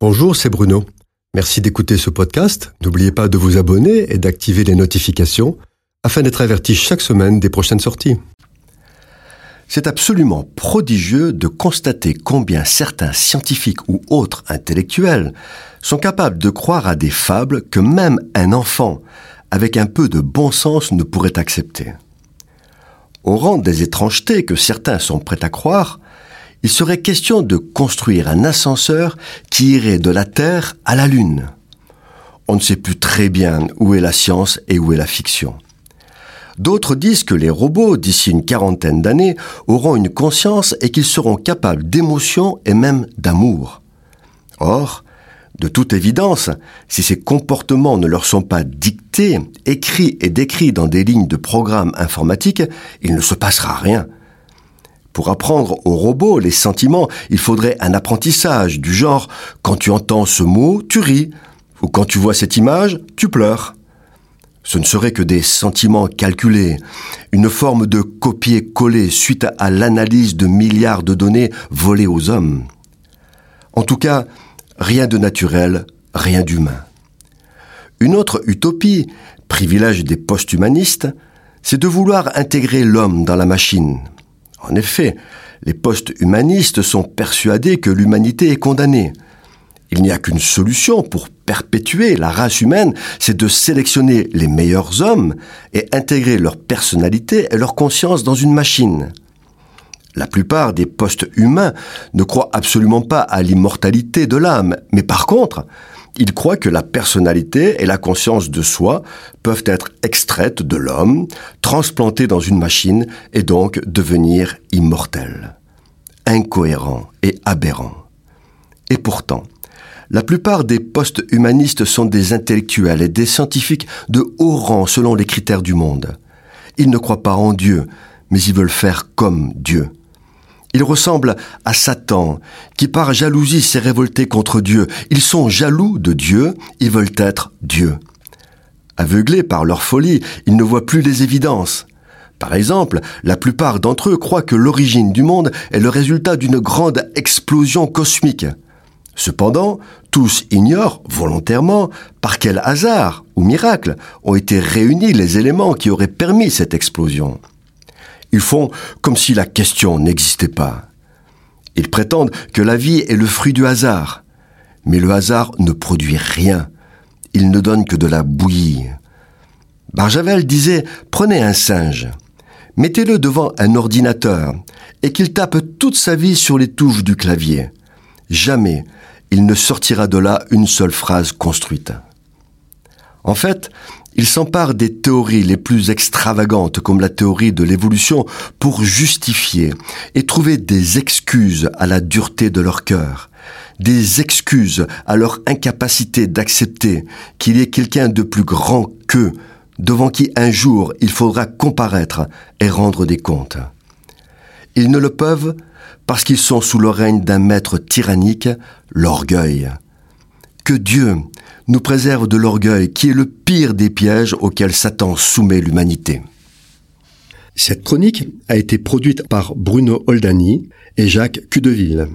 Bonjour, c'est Bruno. Merci d'écouter ce podcast. N'oubliez pas de vous abonner et d'activer les notifications afin d'être averti chaque semaine des prochaines sorties. C'est absolument prodigieux de constater combien certains scientifiques ou autres intellectuels sont capables de croire à des fables que même un enfant, avec un peu de bon sens, ne pourrait accepter. Au rang des étrangetés que certains sont prêts à croire, il serait question de construire un ascenseur qui irait de la Terre à la Lune. On ne sait plus très bien où est la science et où est la fiction. D'autres disent que les robots, d'ici une quarantaine d'années, auront une conscience et qu'ils seront capables d'émotion et même d'amour. Or, de toute évidence, si ces comportements ne leur sont pas dictés, écrits et décrits dans des lignes de programmes informatiques, il ne se passera rien. Pour apprendre aux robots les sentiments, il faudrait un apprentissage du genre quand tu entends ce mot, tu ris, ou quand tu vois cette image, tu pleures. Ce ne serait que des sentiments calculés, une forme de copier-coller suite à l'analyse de milliards de données volées aux hommes. En tout cas, rien de naturel, rien d'humain. Une autre utopie, privilège des post-humanistes, c'est de vouloir intégrer l'homme dans la machine, en effet, les post-humanistes sont persuadés que l'humanité est condamnée. Il n'y a qu'une solution pour perpétuer la race humaine, c'est de sélectionner les meilleurs hommes et intégrer leur personnalité et leur conscience dans une machine. La plupart des post-humains ne croient absolument pas à l'immortalité de l'âme, mais par contre, il croit que la personnalité et la conscience de soi peuvent être extraites de l'homme, transplantées dans une machine et donc devenir immortelles. Incohérent et aberrant. Et pourtant, la plupart des post-humanistes sont des intellectuels et des scientifiques de haut rang selon les critères du monde. Ils ne croient pas en Dieu, mais ils veulent faire comme Dieu. Ils ressemblent à Satan, qui par jalousie s'est révolté contre Dieu. Ils sont jaloux de Dieu, ils veulent être Dieu. Aveuglés par leur folie, ils ne voient plus les évidences. Par exemple, la plupart d'entre eux croient que l'origine du monde est le résultat d'une grande explosion cosmique. Cependant, tous ignorent volontairement par quel hasard ou miracle ont été réunis les éléments qui auraient permis cette explosion. Ils font comme si la question n'existait pas. Ils prétendent que la vie est le fruit du hasard. Mais le hasard ne produit rien. Il ne donne que de la bouillie. Barjavel disait Prenez un singe, mettez-le devant un ordinateur et qu'il tape toute sa vie sur les touches du clavier. Jamais il ne sortira de là une seule phrase construite. En fait, il s'empare des théories les plus extravagantes comme la théorie de l'évolution pour justifier et trouver des excuses à la dureté de leur cœur, des excuses à leur incapacité d'accepter qu'il y ait quelqu'un de plus grand qu'eux, devant qui un jour il faudra comparaître et rendre des comptes. Ils ne le peuvent parce qu'ils sont sous le règne d'un maître tyrannique, l'orgueil. Que Dieu, nous préserve de l'orgueil qui est le pire des pièges auxquels Satan soumet l'humanité. Cette chronique a été produite par Bruno Oldani et Jacques Cudeville.